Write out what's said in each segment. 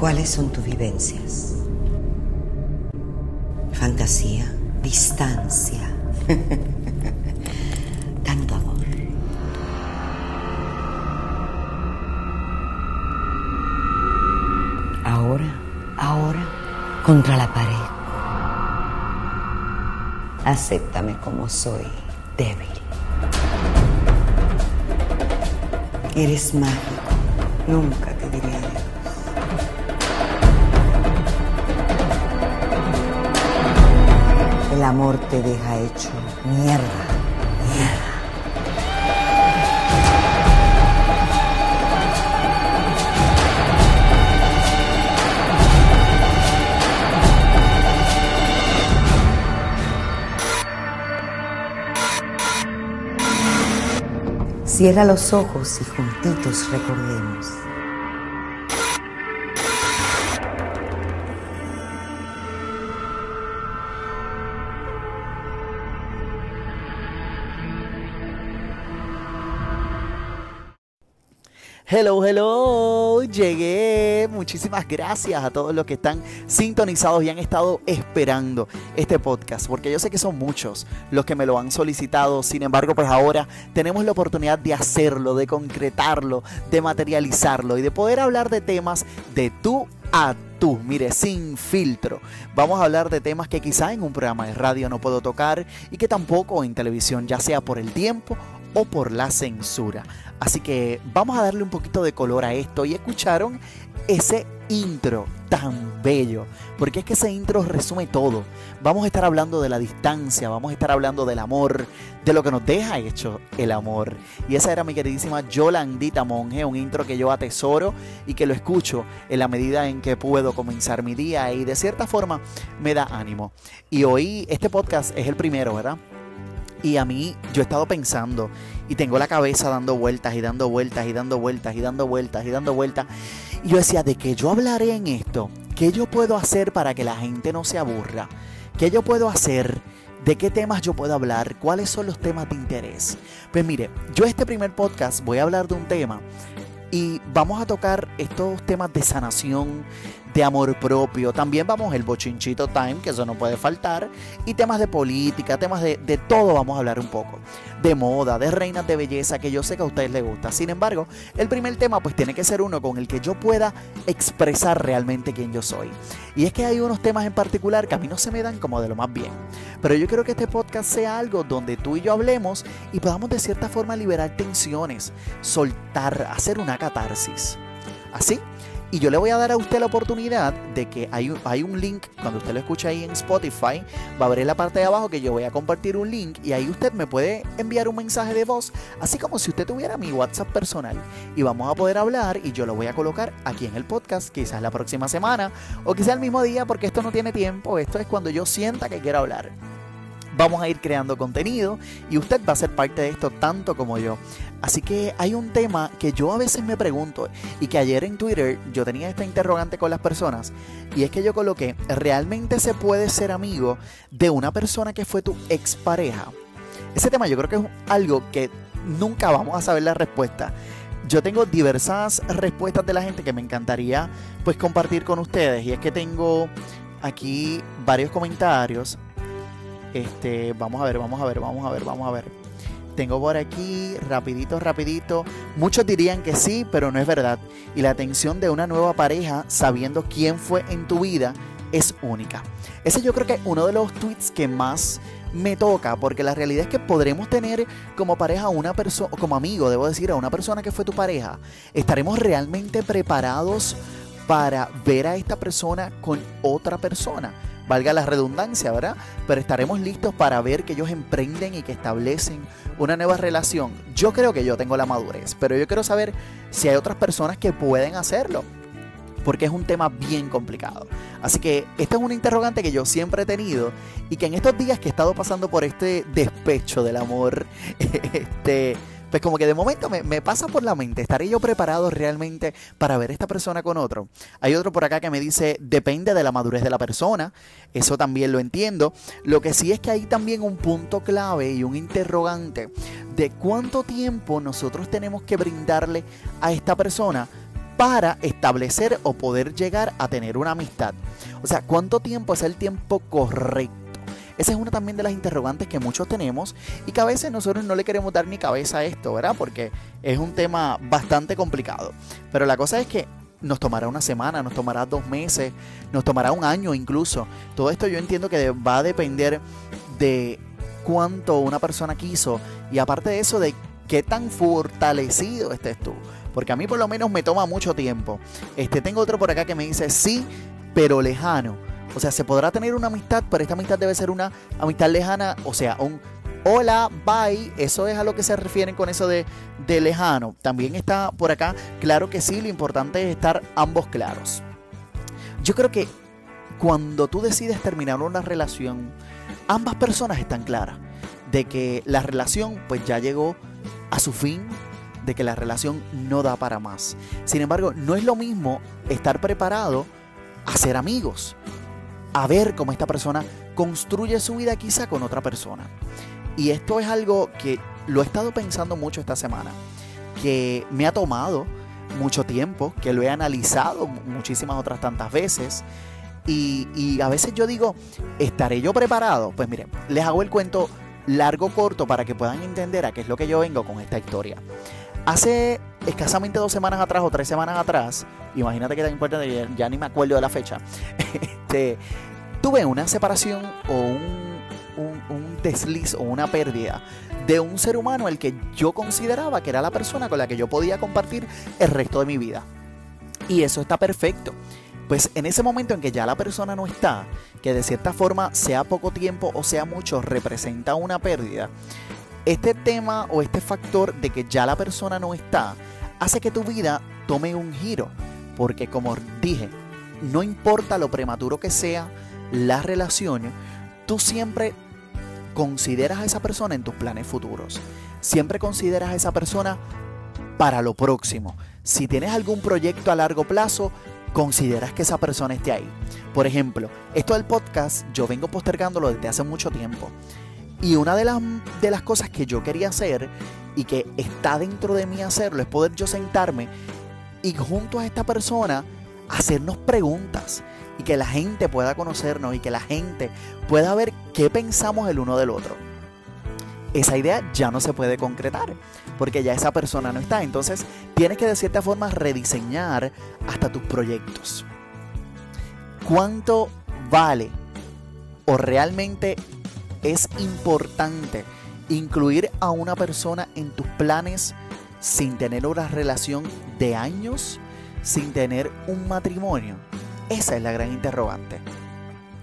¿Cuáles son tus vivencias? Fantasía, distancia, tanto amor. Ahora, ahora, contra la pared. Acéptame como soy, débil. Eres mágico, nunca te diré amor te deja hecho mierda, mierda. Cierra los ojos y juntitos recordemos. Hello, hello, llegué. Muchísimas gracias a todos los que están sintonizados y han estado esperando este podcast, porque yo sé que son muchos los que me lo han solicitado. Sin embargo, pues ahora tenemos la oportunidad de hacerlo, de concretarlo, de materializarlo y de poder hablar de temas de tú a tú, mire, sin filtro. Vamos a hablar de temas que quizá en un programa de radio no puedo tocar y que tampoco en televisión, ya sea por el tiempo o por la censura. Así que vamos a darle un poquito de color a esto y escucharon ese intro tan bello, porque es que ese intro resume todo. Vamos a estar hablando de la distancia, vamos a estar hablando del amor, de lo que nos deja hecho el amor. Y esa era mi queridísima Yolandita Monge, un intro que yo atesoro y que lo escucho en la medida en que puedo comenzar mi día y de cierta forma me da ánimo. Y hoy este podcast es el primero, ¿verdad? Y a mí yo he estado pensando y tengo la cabeza dando vueltas y dando vueltas y dando vueltas y dando vueltas y dando vueltas. Y yo decía, ¿de qué yo hablaré en esto? ¿Qué yo puedo hacer para que la gente no se aburra? ¿Qué yo puedo hacer? ¿De qué temas yo puedo hablar? ¿Cuáles son los temas de interés? Pues mire, yo este primer podcast voy a hablar de un tema y vamos a tocar estos temas de sanación, de amor propio. También vamos el bochinchito time, que eso no puede faltar. Y temas de política, temas de, de, todo vamos a hablar un poco. De moda, de reinas de belleza, que yo sé que a ustedes les gusta. Sin embargo, el primer tema pues tiene que ser uno con el que yo pueda expresar realmente quién yo soy. Y es que hay unos temas en particular que a mí no se me dan como de lo más bien. Pero yo quiero que este podcast sea algo donde tú y yo hablemos y podamos de cierta forma liberar tensiones, soltar, hacer una catarsis. Así y yo le voy a dar a usted la oportunidad de que hay, hay un link, cuando usted lo escucha ahí en Spotify, va a ver la parte de abajo que yo voy a compartir un link y ahí usted me puede enviar un mensaje de voz, así como si usted tuviera mi WhatsApp personal. Y vamos a poder hablar y yo lo voy a colocar aquí en el podcast, quizás la próxima semana o quizás el mismo día, porque esto no tiene tiempo, esto es cuando yo sienta que quiero hablar vamos a ir creando contenido y usted va a ser parte de esto tanto como yo. Así que hay un tema que yo a veces me pregunto y que ayer en Twitter yo tenía esta interrogante con las personas y es que yo coloqué, ¿realmente se puede ser amigo de una persona que fue tu expareja? Ese tema yo creo que es algo que nunca vamos a saber la respuesta. Yo tengo diversas respuestas de la gente que me encantaría pues compartir con ustedes y es que tengo aquí varios comentarios. Este, vamos a ver, vamos a ver, vamos a ver, vamos a ver tengo por aquí, rapidito, rapidito. Muchos dirían que sí, pero no es verdad. Y la atención de una nueva pareja, sabiendo quién fue en tu vida, es única. Ese yo creo que es uno de los tweets que más me toca, porque la realidad es que podremos tener como pareja una persona, como amigo, debo decir, a una persona que fue tu pareja. ¿Estaremos realmente preparados para ver a esta persona con otra persona? Valga la redundancia, ¿verdad? Pero estaremos listos para ver que ellos emprenden y que establecen una nueva relación. Yo creo que yo tengo la madurez, pero yo quiero saber si hay otras personas que pueden hacerlo, porque es un tema bien complicado. Así que esta es una interrogante que yo siempre he tenido y que en estos días que he estado pasando por este despecho del amor, este pues como que de momento me, pasa por la mente, ¿estaré yo preparado realmente para ver esta persona con otro? Hay otro por acá que me dice, depende de la madurez de la persona, eso también lo entiendo. Lo que sí es que hay también un punto clave y un interrogante de cuánto tiempo nosotros tenemos que brindarle a esta persona para establecer o poder llegar a tener una amistad. O sea, ¿cuánto tiempo es el tiempo correcto? Esa es una también de las interrogantes que muchos tenemos y que a veces nosotros no le queremos dar ni cabeza a esto, ¿verdad? Porque es un tema bastante complicado. Pero la cosa es que nos tomará una semana, nos tomará dos meses, nos tomará un año incluso. Todo esto yo entiendo que va a depender de cuánto una persona quiso y aparte de eso de qué tan fortalecido estés tú. Porque a mí por lo menos me toma mucho tiempo. Este, tengo otro por acá que me dice sí, pero lejano. O sea, se podrá tener una amistad, pero esta amistad debe ser una amistad lejana, o sea, un hola, bye, eso es a lo que se refieren con eso de, de lejano. También está por acá, claro que sí, lo importante es estar ambos claros. Yo creo que cuando tú decides terminar una relación, ambas personas están claras de que la relación pues ya llegó a su fin, de que la relación no da para más. Sin embargo, no es lo mismo estar preparado a ser amigos a ver cómo esta persona construye su vida quizá con otra persona. Y esto es algo que lo he estado pensando mucho esta semana, que me ha tomado mucho tiempo, que lo he analizado muchísimas otras tantas veces. Y, a veces yo digo, ¿estaré yo preparado? Pues miren, les hago el cuento largo, corto, para que puedan entender a qué es lo que yo vengo con esta historia. Hace escasamente dos semanas atrás o tres semanas atrás, imagínate que tan importante, ya ni me acuerdo de la fecha, este, tuve una separación o un, un, desliz o una pérdida de un ser humano el que yo consideraba que era la persona con la que yo podía compartir el resto de mi vida. Y eso está perfecto. Pues en ese momento en que ya la persona no está, que de cierta forma sea poco tiempo o sea mucho, representa una pérdida, este tema o este factor de que ya la persona no está, hace que tu vida tome un giro. Porque como dije, no importa lo prematuro que sea la relación, tú siempre consideras a esa persona en tus planes futuros. Siempre consideras a esa persona para lo próximo. Si tienes algún proyecto a largo plazo, consideras que esa persona esté ahí. Por ejemplo, esto del podcast yo vengo postergándolo desde hace mucho tiempo. Y una de las, de las cosas que yo quería hacer y que está dentro de mí hacerlo es poder yo sentarme y junto a esta persona hacernos preguntas y que la gente pueda conocernos y que la gente pueda ver qué pensamos el uno del otro. Esa idea ya no se puede concretar porque ya esa persona no está. Entonces tienes que de cierta forma rediseñar hasta tus proyectos. ¿Cuánto vale o realmente es importante incluir a una persona en tus planes sin tener una relación de años? sin tener un matrimonio? Esa es la gran interrogante.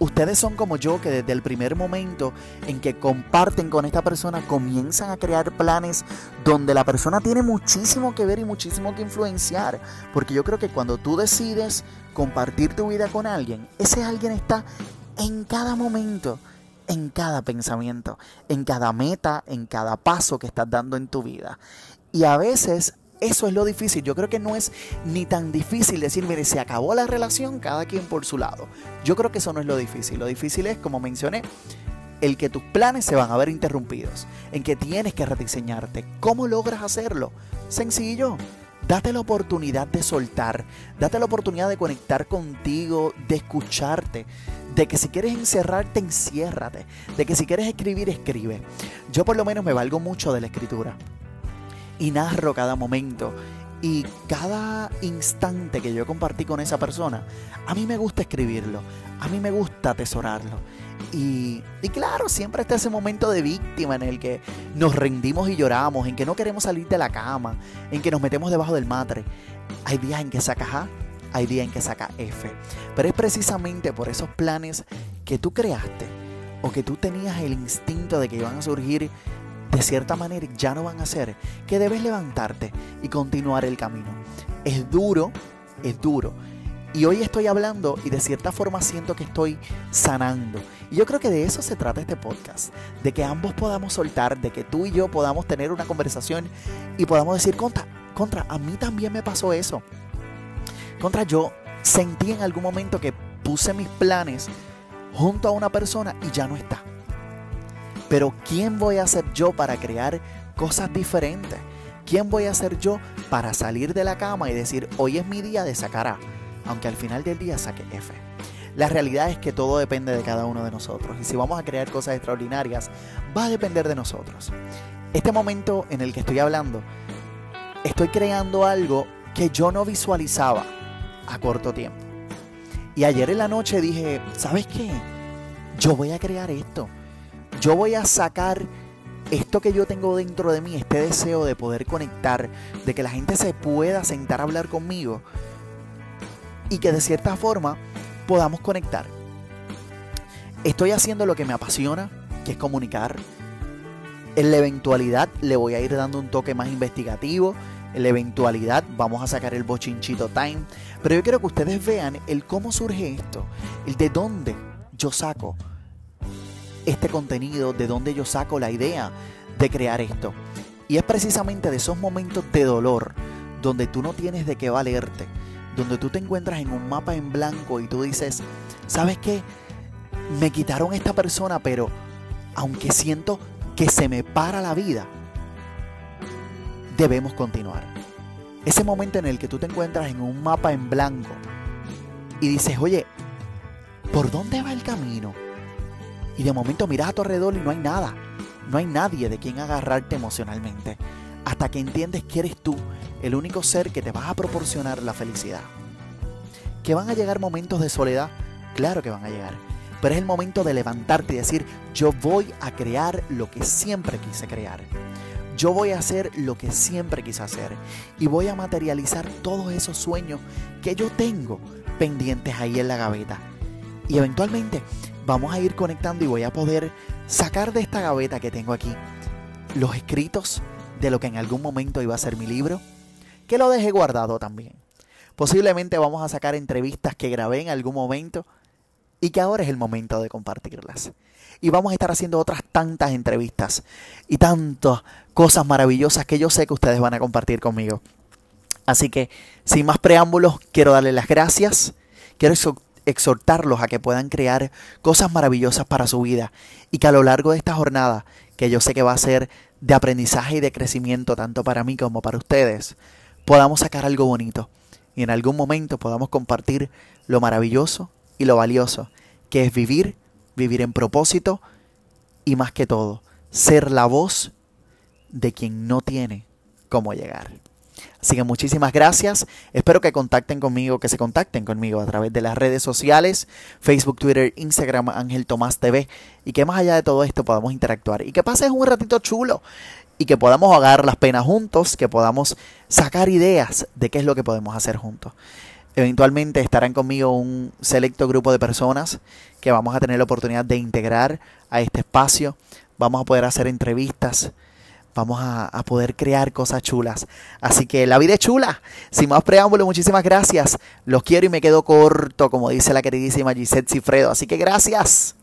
Ustedes son como yo que desde el primer momento en que comparten con esta persona comienzan a crear planes donde la persona tiene muchísimo que ver y muchísimo que influenciar. Porque yo creo que cuando tú decides compartir tu vida con alguien, ese alguien está en cada momento, en cada pensamiento, en cada meta, en cada paso que estás dando en tu vida. Y a veces eso es lo difícil. Yo creo que no es ni tan difícil decir, mire, se acabó la relación, cada quien por su lado. Yo creo que eso no es lo difícil. Lo difícil es, como mencioné, el que tus planes se van a ver interrumpidos, en que tienes que rediseñarte. ¿Cómo logras hacerlo? Sencillo. Date la oportunidad de soltar, date la oportunidad de conectar contigo, de escucharte, de que si quieres encerrarte, enciérrate, de que si quieres escribir, escribe. Yo por lo menos me valgo mucho de la escritura y narro cada momento. Y cada instante que yo compartí con esa persona, a mí me gusta escribirlo, a mí me gusta atesorarlo. Y, y, claro, siempre está ese momento de víctima en el que nos rendimos y lloramos, en que no queremos salir de la cama, en que nos metemos debajo del matre. Hay días en que saca A, hay días en que saca F. Pero es precisamente por esos planes que tú creaste o que tú tenías el instinto de que iban a surgir de cierta manera ya no van a ser, que debes levantarte y continuar el camino. Es duro, es duro. Y hoy estoy hablando y de cierta forma siento que estoy sanando. Y yo creo que de eso se trata este podcast. De que ambos podamos soltar, de que tú y yo podamos tener una conversación y podamos decir, contra, contra, a mí también me pasó eso. Contra, yo sentí en algún momento que puse mis planes junto a una persona y ya no está. Pero ¿quién voy a ser yo para crear cosas diferentes? ¿Quién voy a ser yo para salir de la cama y decir, hoy es mi día de sacar A? Aunque al final del día saque F. La realidad es que todo depende de cada uno de nosotros. Y si vamos a crear cosas extraordinarias, va a depender de nosotros. Este momento en el que estoy hablando, estoy creando algo que yo no visualizaba a corto tiempo. Y ayer en la noche dije, ¿sabes qué? Yo voy a crear esto. Yo voy a sacar esto que yo tengo dentro de mí, este deseo de poder conectar, de que la gente se pueda sentar a hablar conmigo y que de cierta forma podamos conectar. Estoy haciendo lo que me apasiona, que es comunicar. En la eventualidad le voy a ir dando un toque más investigativo. En la eventualidad vamos a sacar el bochinchito time. Pero yo quiero que ustedes vean el cómo surge esto, el de dónde yo saco este contenido, de dónde yo saco la idea de crear esto. Y es precisamente de esos momentos de dolor donde tú no tienes de qué valerte, donde tú te encuentras en un mapa en blanco y tú dices, ¿sabes qué? Me quitaron esta persona, pero aunque siento que se me para la vida, debemos continuar. Ese momento en el que tú te encuentras en un mapa en blanco y dices, oye, ¿por dónde va el camino? Y de momento miras a tu alrededor y no hay nada. No hay nadie de quien agarrarte emocionalmente. Hasta que entiendes que eres tú el único ser que te va a proporcionar la felicidad. ¿Que van a llegar momentos de soledad? Claro que van a llegar. Pero es el momento de levantarte y decir, yo voy a crear lo que siempre quise crear. Yo voy a hacer lo que siempre quise hacer. Y voy a materializar todos esos sueños que yo tengo pendientes ahí en la gaveta. Y eventualmente vamos a ir conectando y voy a poder sacar de esta gaveta que tengo aquí los escritos de lo que en algún momento iba a ser mi libro, que lo dejé guardado también. Posiblemente vamos a sacar entrevistas que grabé en algún momento y que ahora es el momento de compartirlas. Y vamos a estar haciendo otras tantas entrevistas y tantas cosas maravillosas que yo sé que ustedes van a compartir conmigo. Así que, sin más preámbulos, quiero darles las gracias. Quiero exhortarlos a que puedan crear cosas maravillosas para su vida y que a lo largo de esta jornada, que yo sé que va a ser de aprendizaje y de crecimiento tanto para mí como para ustedes, podamos sacar algo bonito y en algún momento podamos compartir lo maravilloso y lo valioso que es vivir, vivir en propósito y más que todo, ser la voz de quien no tiene cómo llegar. Así que muchísimas gracias. Espero que contacten conmigo, que se contacten conmigo a través de las redes sociales, Facebook, Twitter, Instagram, Ángel Tomás TV. Y que más allá de todo esto podamos interactuar. Y que pases un ratito chulo. Y que podamos ahogar las penas juntos, que podamos sacar ideas de qué es lo que podemos hacer juntos. Eventualmente estarán conmigo un selecto grupo de personas que vamos a tener la oportunidad de integrar a este espacio. Vamos a poder hacer entrevistas vamos a, poder crear cosas chulas. Así que la vida es chula. Sin más preámbulo, muchísimas gracias. Los quiero y me quedo corto, como dice la queridísima Gisette Cifredo. Así que gracias.